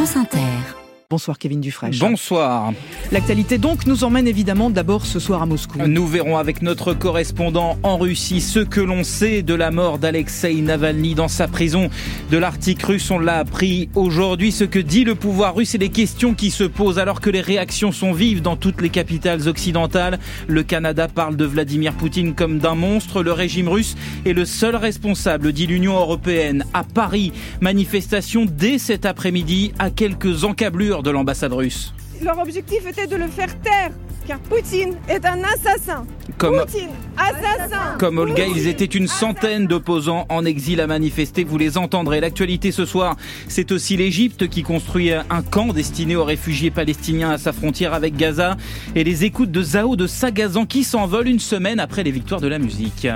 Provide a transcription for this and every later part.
France Inter. Bonsoir Kevin Dufresne. Bonsoir. L'actualité donc nous emmène évidemment d'abord ce soir à Moscou. Nous verrons avec notre correspondant en Russie ce que l'on sait de la mort d'Alexei Navalny dans sa prison de l'Arctique russe. On l'a appris aujourd'hui. Ce que dit le pouvoir russe et les questions qui se posent alors que les réactions sont vives dans toutes les capitales occidentales. Le Canada parle de Vladimir Poutine comme d'un monstre. Le régime russe est le seul responsable, dit l'Union européenne. À Paris, manifestation dès cet après-midi à quelques encablures de l'ambassade russe. Leur objectif était de le faire taire, car Poutine est un assassin. Comme, Poutine, assassin. comme Olga, Poutine, ils étaient une centaine d'opposants en exil à manifester. Vous les entendrez. L'actualité ce soir, c'est aussi l'Égypte qui construit un camp destiné aux réfugiés palestiniens à sa frontière avec Gaza et les écoutes de Zao de Sagazan qui s'envolent une semaine après les victoires de la musique.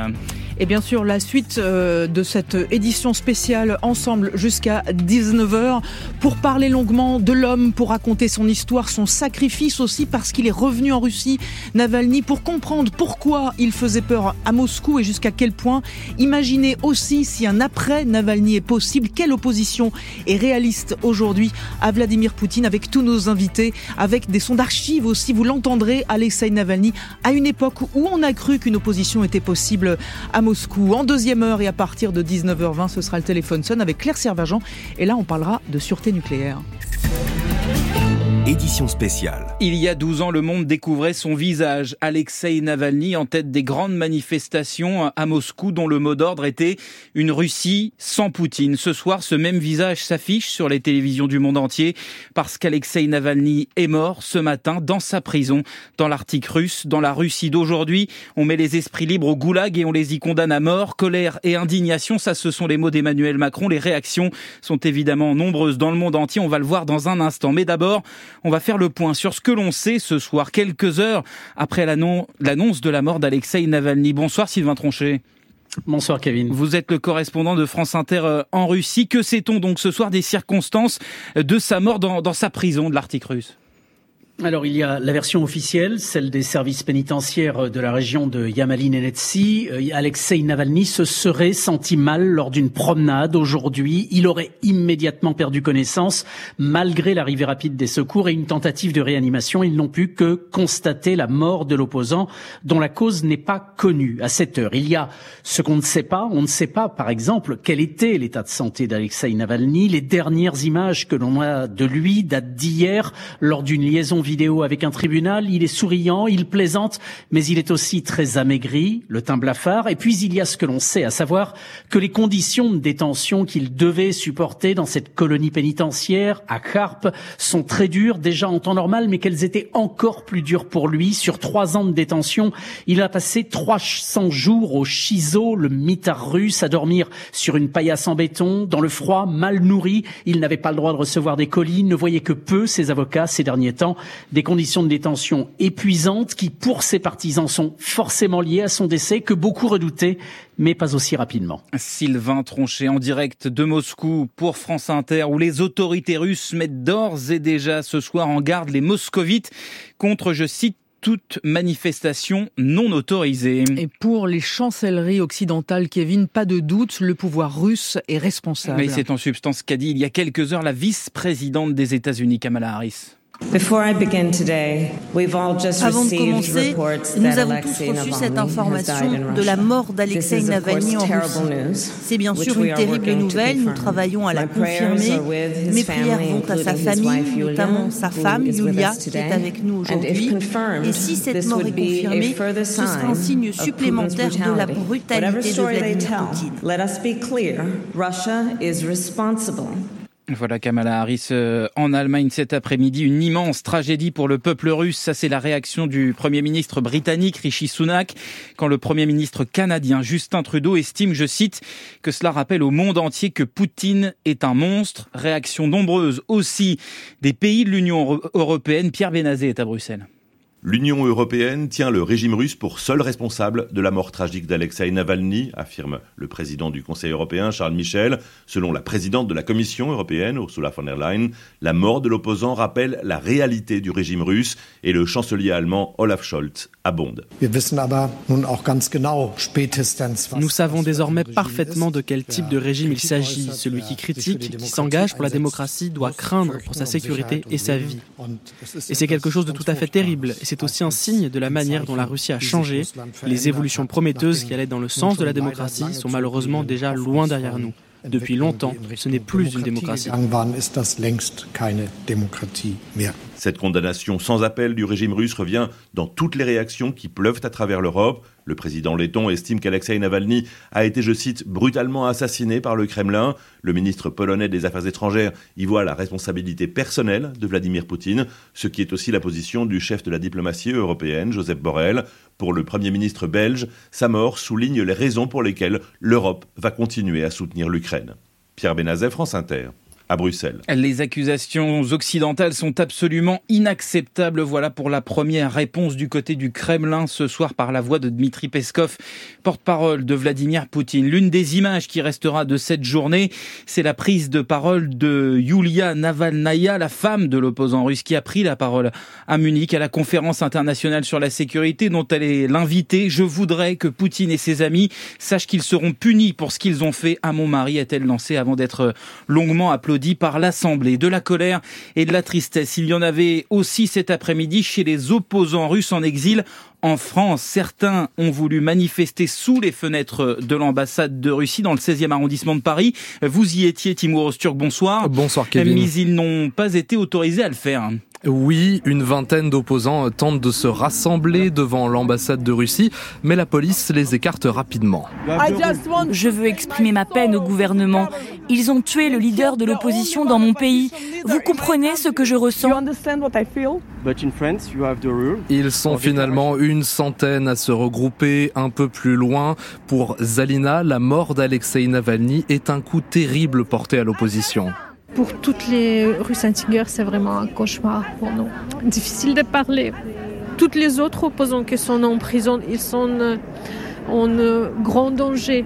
Et bien sûr, la suite euh, de cette édition spéciale ensemble jusqu'à 19h pour parler longuement de l'homme, pour raconter son histoire, son sacrifice aussi parce qu'il est revenu en Russie, Navalny, pour comprendre pourquoi il faisait peur à Moscou et jusqu'à quel point. Imaginez aussi si un après Navalny est possible, quelle opposition est réaliste aujourd'hui à Vladimir Poutine avec tous nos invités, avec des sons d'archives aussi, vous l'entendrez, Alexei Navalny, à une époque où on a cru qu'une opposition était possible à Moscou. En deuxième heure et à partir de 19h20, ce sera le téléphone sonne avec Claire Servagent. Et là, on parlera de sûreté nucléaire. Édition spéciale. Il y a 12 ans, le monde découvrait son visage. Alexei Navalny en tête des grandes manifestations à Moscou dont le mot d'ordre était une Russie sans Poutine. Ce soir, ce même visage s'affiche sur les télévisions du monde entier parce qu'Alexei Navalny est mort ce matin dans sa prison dans l'Arctique russe. Dans la Russie d'aujourd'hui, on met les esprits libres au goulag et on les y condamne à mort. Colère et indignation, ça ce sont les mots d'Emmanuel Macron. Les réactions sont évidemment nombreuses dans le monde entier. On va le voir dans un instant. Mais d'abord, on va faire le point sur ce que l'on sait ce soir, quelques heures après l'annonce de la mort d'Alexei Navalny. Bonsoir Sylvain Tronchet. Bonsoir Kevin. Vous êtes le correspondant de France Inter en Russie. Que sait-on donc ce soir des circonstances de sa mort dans, dans sa prison de l'Arctique russe? Alors il y a la version officielle, celle des services pénitentiaires de la région de Yamali-Nenetsi. Alexei Navalny se serait senti mal lors d'une promenade aujourd'hui. Il aurait immédiatement perdu connaissance malgré l'arrivée rapide des secours et une tentative de réanimation. Ils n'ont pu que constater la mort de l'opposant dont la cause n'est pas connue à cette heure. Il y a ce qu'on ne sait pas. On ne sait pas, par exemple, quel était l'état de santé d'Alexei Navalny. Les dernières images que l'on a de lui datent d'hier lors d'une liaison avec un tribunal, il est souriant, il plaisante, mais il est aussi très amaigri, le teint blafard. Et puis il y a ce que l'on sait, à savoir que les conditions de détention qu'il devait supporter dans cette colonie pénitentiaire à Karp sont très dures, déjà en temps normal, mais qu'elles étaient encore plus dures pour lui. Sur trois ans de détention, il a passé 300 jours au Chizo, le mitard russe, à dormir sur une paillasse en béton, dans le froid, mal nourri. Il n'avait pas le droit de recevoir des colis, ne voyait que peu ses avocats ces derniers temps des conditions de détention épuisantes qui, pour ses partisans, sont forcément liées à son décès que beaucoup redoutaient, mais pas aussi rapidement. Sylvain Tronchet en direct de Moscou pour France Inter, où les autorités russes mettent d'ores et déjà ce soir en garde les moscovites contre, je cite, toute manifestation non autorisée. Et pour les chancelleries occidentales, Kevin, pas de doute, le pouvoir russe est responsable. Mais c'est en substance qu'a dit il y a quelques heures la vice-présidente des États-Unis, Kamala Harris. Avant de commencer, nous avons tous reçu cette information de la mort d'Alexei Navalny en Russie. C'est bien sûr une terrible nouvelle, nous travaillons à la confirmer. Mes prières vont à sa famille, notamment sa femme, Yulia, qui est avec nous aujourd'hui. Et si cette mort est confirmée, ce sera un signe supplémentaire de la brutalité de Vladimir Poutine. Voilà Kamala Harris euh, en Allemagne cet après-midi. Une immense tragédie pour le peuple russe. Ça, c'est la réaction du Premier ministre britannique Rishi Sunak quand le Premier ministre canadien Justin Trudeau estime, je cite, que cela rappelle au monde entier que Poutine est un monstre. Réaction nombreuse aussi des pays de l'Union européenne. Pierre Benazé est à Bruxelles. L'Union européenne tient le régime russe pour seul responsable de la mort tragique d'Alexei Navalny, affirme le président du Conseil européen Charles Michel. Selon la présidente de la Commission européenne, Ursula von der Leyen, la mort de l'opposant rappelle la réalité du régime russe et le chancelier allemand Olaf Scholz abonde. Nous savons désormais parfaitement de quel type de régime il s'agit. Celui qui critique, qui s'engage pour la démocratie doit craindre pour sa sécurité et sa vie. Et c'est quelque chose de tout à fait terrible c'est aussi un signe de la manière dont la Russie a changé. Les évolutions prometteuses qui allaient dans le sens de la démocratie sont malheureusement déjà loin derrière nous. Depuis longtemps, ce n'est plus une démocratie. Cette condamnation sans appel du régime russe revient dans toutes les réactions qui pleuvent à travers l'Europe. Le président letton estime qu'Alexei Navalny a été, je cite, brutalement assassiné par le Kremlin. Le ministre polonais des Affaires étrangères y voit la responsabilité personnelle de Vladimir Poutine, ce qui est aussi la position du chef de la diplomatie européenne, Joseph Borrell. Pour le Premier ministre belge, sa mort souligne les raisons pour lesquelles l'Europe va continuer à soutenir l'Ukraine. Pierre Benazet, France Inter Les accusations occidentales sont absolument inacceptables. Voilà pour la première réponse du côté du Kremlin ce soir par la voix de Dmitri Peskov, porte-parole de Vladimir Poutine. L'une des images qui restera de cette journée, c'est la prise de parole de Yulia Navalnaya, la femme de l'opposant russe qui a pris la parole à Munich à la conférence internationale sur la sécurité dont elle est l'invitée. Je voudrais que Poutine et ses amis sachent qu'ils seront punis pour ce qu'ils ont fait à mon mari, a-t-elle lancé avant d'être longuement applaudie dit par l'Assemblée. De la colère et de la tristesse. Il y en avait aussi cet après-midi chez les opposants russes en exil en France. Certains ont voulu manifester sous les fenêtres de l'ambassade de Russie dans le 16e arrondissement de Paris. Vous y étiez, Timur Osturk, bonsoir. Bonsoir, Kevin. Mais ils n'ont pas été autorisés à le faire. Oui, une vingtaine d'opposants tentent de se rassembler devant l'ambassade de Russie, mais la police les écarte rapidement. Je veux exprimer ma peine au gouvernement. Ils ont tué le leader de l'opposition dans mon pays. Vous comprenez ce que je ressens? Ils sont finalement une centaine à se regrouper un peu plus loin. Pour Zalina, la mort d'Alexei Navalny est un coup terrible porté à l'opposition. Pour toutes les Russes intégres, c'est vraiment un cauchemar pour nous. Difficile de parler. Toutes les autres opposants qui sont en prison, ils sont en grand danger.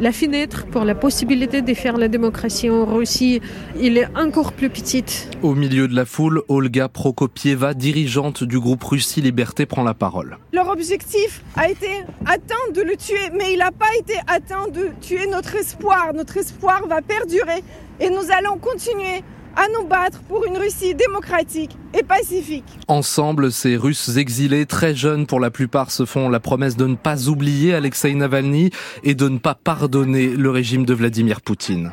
La fenêtre pour la possibilité de faire la démocratie en Russie, il est encore plus petite. Au milieu de la foule, Olga Prokopieva, dirigeante du groupe Russie Liberté, prend la parole. Leur objectif a été atteint de le tuer, mais il n'a pas été atteint de tuer notre espoir. Notre espoir va perdurer et nous allons continuer à nous battre pour une Russie démocratique et pacifique. Ensemble, ces Russes exilés, très jeunes pour la plupart, se font la promesse de ne pas oublier Alexei Navalny et de ne pas pardonner le régime de Vladimir Poutine.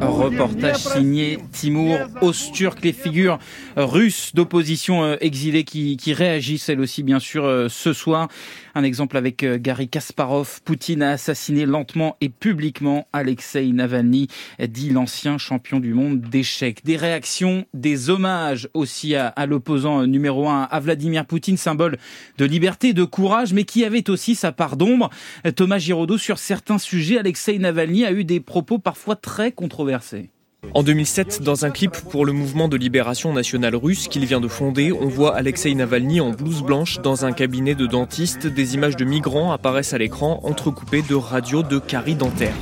Reportage signé Timur Osturk, les figures russes d'opposition euh, exilées qui, réagissent elles aussi bien sûr euh, ce soir. Un exemple avec euh, Gary Kasparov. Poutine a assassiné lentement et publiquement Alexei Navalny, dit l'ancien champion du monde d'échecs. Des réactions, des hommages aussi à, à l'opposant numéro un, à Vladimir Poutine, symbole de liberté, de courage, mais qui avait aussi sa part d'ombre. Thomas Giraudot, sur certains sujets, Alexei Navalny a eu des propos parfois très controversé. En 2007, dans un clip pour le mouvement de libération nationale russe qu'il vient de fonder, on voit Alexei Navalny en blouse blanche dans un cabinet de dentiste. Des images de migrants apparaissent à l'écran, entrecoupées de radios de caries dentaires.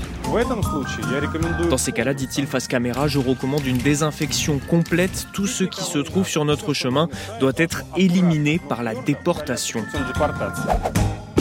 Dans ces cas-là, dit-il face caméra, je recommande une désinfection complète. Tout ce qui se trouve sur notre chemin doit être éliminé par la déportation.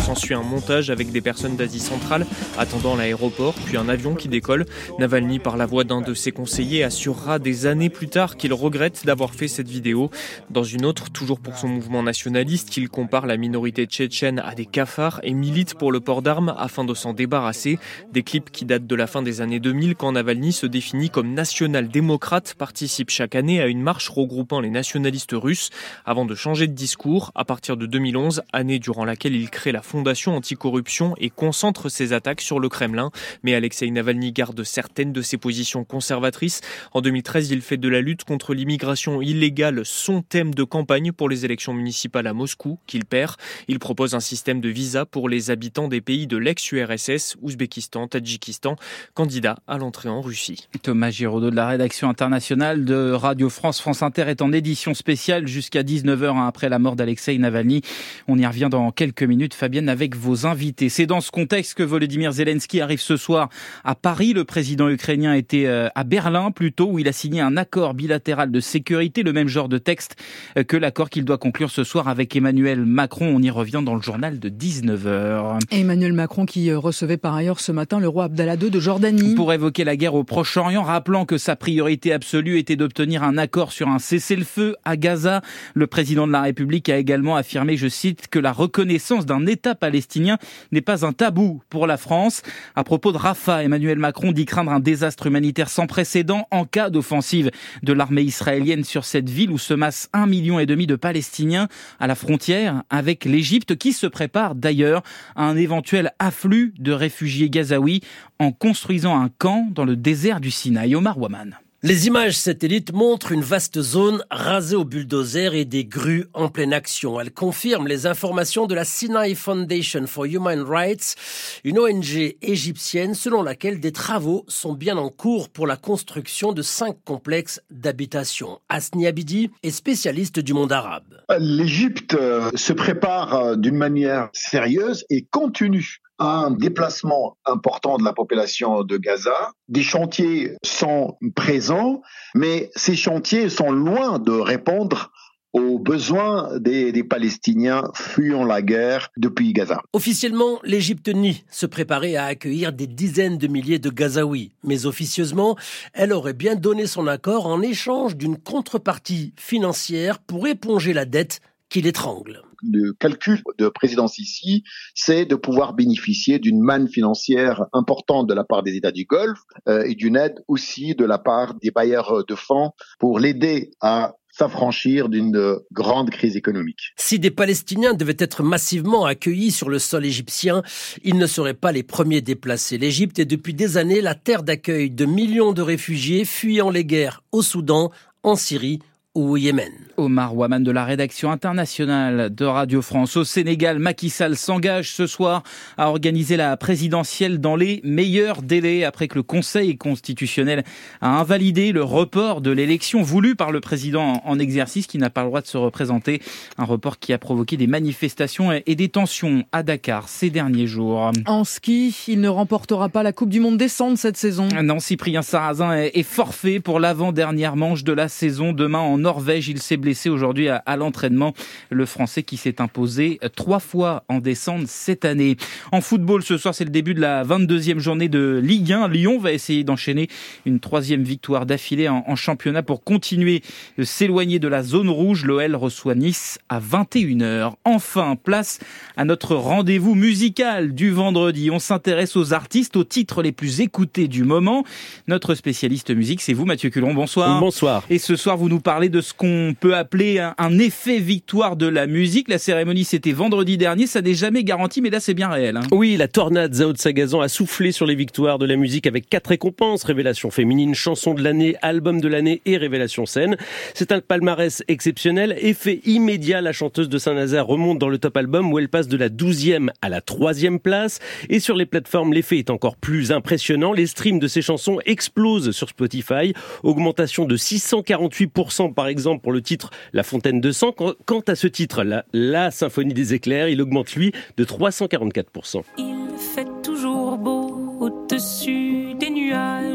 S'ensuit un montage avec des personnes d'Asie centrale attendant l'aéroport, puis un avion qui décolle. Navalny, par la voix d'un de ses conseillers, assurera des années plus tard qu'il regrette d'avoir fait cette vidéo. Dans une autre, toujours pour son mouvement nationaliste, il compare la minorité tchétchène à des cafards et milite pour le port d'armes afin de s'en débarrasser. Des clips qui datent de la fin des années 2000 quand Navalny se définit comme national-démocrate, participe chaque année à une marche regroupant les nationalistes russes avant de changer de discours à partir de 2011, année durant laquelle il crée la fondation anticorruption et concentre ses attaques sur le Kremlin. Mais Alexei Navalny garde certaines de ses positions conservatrices. En 2013, il fait de la lutte contre l'immigration illégale son thème de campagne pour les élections municipales à Moscou, qu'il perd. Il propose un système de visa pour les habitants des pays de l'ex-URSS, Ouzbékistan, Tadjikistan, candidats à l'entrée en Russie. Thomas Giraudot de la rédaction internationale de Radio France France Inter est en édition spéciale jusqu'à 19h hein, après la mort d'Alexei Navalny. On y revient dans quelques minutes, Fabienne, avec vos invités. C'est dans ce contexte que Volodymyr Zelensky arrive ce soir à Paris. Le président ukrainien était euh, à Berlin plutôt, où il a signé un accord bilatéral de sécurité, le même genre de texte euh, que l'accord qu'il doit conclure ce soir avec Emmanuel Macron. On y revient dans le journal de 19h. Emmanuel Macron qui euh, recevait par ailleurs ce matin le roi Abdallah II de Jordanie. Pour évoquer la guerre au Proche-Orient, rappelant que sa priorité absolue était d'obtenir un accord sur un cessez-le-feu à Gaza. Le président de la République a également affirmé, je cite, que la reconnaissance d'un État palestinien n'est pas un tabou pour la France. À propos de Rafah, Emmanuel Macron dit craindre un désastre humanitaire sans précédent en cas d'offensive de l'armée israélienne sur cette ville où se massent un million et demi de Palestiniens à la frontière avec l'Égypte qui se prépare d'ailleurs à un éventuel afflux de réfugiés gazaouis en construisant un camp dans le désert du Sinaï. Omar Waman. Les images satellites montrent une vaste zone rasée au bulldozer et des grues en pleine action. Elles confirment les informations de la Sinai Foundation for Human Rights, une ONG égyptienne selon laquelle des travaux sont bien en cours pour la construction de cinq complexes d'habitation. Asni Abidi est spécialiste du monde arabe. L'Égypte euh, se prépare euh, d'une manière sérieuse et continue un déplacement important de la population de Gaza. Des chantiers sont présents, mais ces chantiers sont loin de répondre aux besoins des, Palestiniens fuyant la guerre depuis Gaza. Officiellement, l'Égypte nie se préparer à accueillir des dizaines de milliers de Gazaouis, mais officieusement, elle aurait bien donné son accord en échange d'une contrepartie financière pour éponger la dette qui l'étrangle le calcul de présidence ici, c'est de pouvoir bénéficier d'une manne financière importante de la part des États du Golfe euh, et d'une aide aussi de la part des bailleurs de fonds pour l'aider à s'affranchir d'une grande crise économique. Si des Palestiniens devaient être massivement accueillis sur le sol égyptien, ils ne seraient pas les premiers déplacés. L'Égypte est depuis des années la terre d'accueil de millions de réfugiés fuyant les guerres au Soudan, en Syrie au Yémen. Omar Waman de la rédaction internationale de Radio France. Au Sénégal, Macky Sall s'engage ce soir à organiser la présidentielle dans les meilleurs délais après que le Conseil constitutionnel a invalidé le report de l'élection voulue par le président en exercice qui n'a pas le droit de se représenter. Un report qui a provoqué des manifestations et des tensions à Dakar ces derniers jours. En ski, il ne remportera pas la Coupe du Monde descente cette saison. Non, Cyprien Sarrazin est forfait pour l'avant-dernière manche de la saison demain en Norvège. Il s'est blessé aujourd'hui à, l'entraînement. Le Français qui s'est imposé trois fois en descente cette année. En football, ce soir, c'est le début de la 22e journée de Ligue 1. Lyon va essayer d'enchaîner une troisième victoire d'affilée en, en, championnat pour continuer de s'éloigner de la zone rouge. L'OL reçoit Nice à 21h. Enfin, place à notre rendez-vous musical du vendredi. On s'intéresse aux artistes, aux titres les plus écoutés du moment. Notre spécialiste musique, c'est vous, Mathieu Culon. Bonsoir. Bonsoir. Et ce soir, vous nous parlez de ce qu'on peut appeler un, effet victoire de la musique. La cérémonie, c'était vendredi dernier. Ça n'est jamais garanti, mais là, c'est bien réel. Hein. Oui, la tornade Zao de Sagazan a soufflé sur les victoires de la musique avec quatre récompenses. Révélation féminine, chanson de l'année, album de l'année et révélation scène. C'est un palmarès exceptionnel. Effet immédiat, la chanteuse de Saint-Nazaire remonte dans le top album où elle passe de la 12e à la 3e place. Et sur les plateformes, l'effet est encore plus impressionnant. Les streams de ses chansons explosent sur Spotify. Augmentation de 648% par par exemple pour le titre La Fontaine de Sang. Quant à ce titre, la, Symphonie des éclairs, il augmente lui de 344%. Il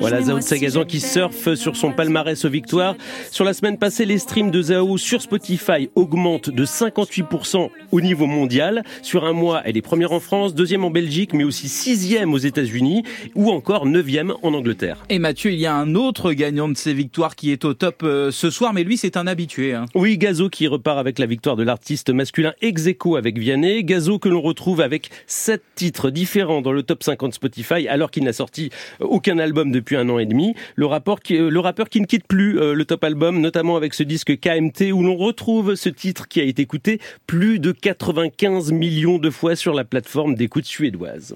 Voilà Zao Sagazan qui surfe sur son palmarès aux victoires. Sur la semaine passée, les streams de Zao sur Spotify augmentent de 58% au niveau mondial. Sur un mois, elle est première en France, deuxième en Belgique, mais aussi sixième aux États-Unis ou encore neuvième en Angleterre. Et Mathieu, il y a un autre gagnant de ces victoires qui est au top euh, ce soir, mais lui, c'est un habitué. Hein. Oui, Gazo qui repart avec la victoire de l'artiste masculin Execo avec Vianney. Gazo que l'on retrouve avec sept titres différents dans le top 50 Spotify, alors qu'il n'a sorti aucun album depuis depuis un an et demi. Le, le rappeur qui ne quitte plus le top album, notamment avec ce disque KMT où l'on retrouve ce titre qui a été écouté plus de 95 millions de fois sur la plateforme d'écoute suédoise.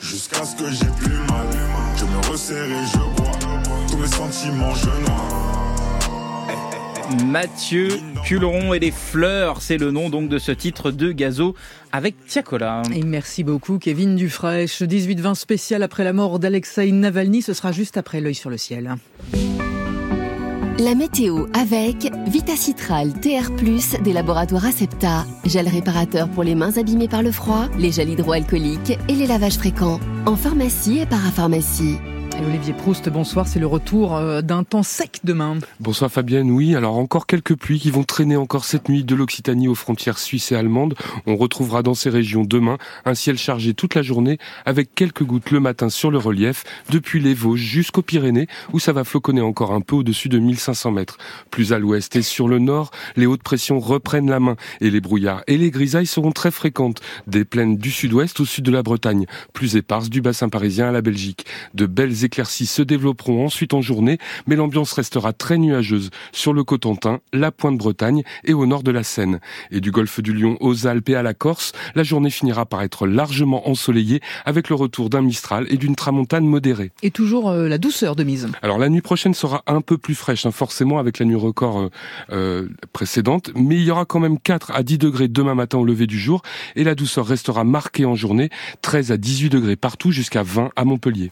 Jusqu'à ce que j'ai plus mal, je me resserre et je bois, tous mes sentiments je Mathieu Culeron et les fleurs, c'est le nom donc de ce titre de Gazo avec Tiakola. Et merci beaucoup Kevin Dufresne. 18-20 spécial après la mort d'Alexei Navalny, ce sera juste après l'œil sur le ciel. La météo avec Vitacitral TR+, des laboratoires Acepta, gel réparateur pour les mains abîmées par le froid, les gels hydroalcooliques et les lavages fréquents, en pharmacie et parapharmacie. Olivier Proust, bonsoir. C'est le retour euh, d'un temps sec demain. Bonsoir Fabienne. Oui, alors encore quelques pluies qui vont traîner encore cette nuit de l'Occitanie aux frontières suisses et allemandes. On retrouvera dans ces régions demain un ciel chargé toute la journée avec quelques gouttes le matin sur le relief depuis les Vosges jusqu'aux Pyrénées où ça va floconner encore un peu au-dessus de 1500 mètres. Plus à l'ouest et sur le nord, les hautes pressions reprennent la main et les brouillards et les grisailles seront très fréquentes. Des plaines du sud-ouest au sud de la Bretagne, plus éparses du bassin parisien à la Belgique. De belles éclaircies se développeront ensuite en journée, mais l'ambiance restera très nuageuse sur le Cotentin, la Pointe-Bretagne et au nord de la Seine. Et du golfe du Lion aux Alpes et à la Corse, la journée finira par être largement ensoleillée avec le retour d'un Mistral et d'une tramontane modérée. Et toujours euh, la douceur de mise. Alors la nuit prochaine sera un peu plus fraîche, hein, forcément avec la nuit record euh, euh, précédente, mais il y aura quand même 4 à 10 degrés demain matin au lever du jour et la douceur restera marquée en journée, 13 à 18 degrés partout jusqu'à 20 à Montpellier.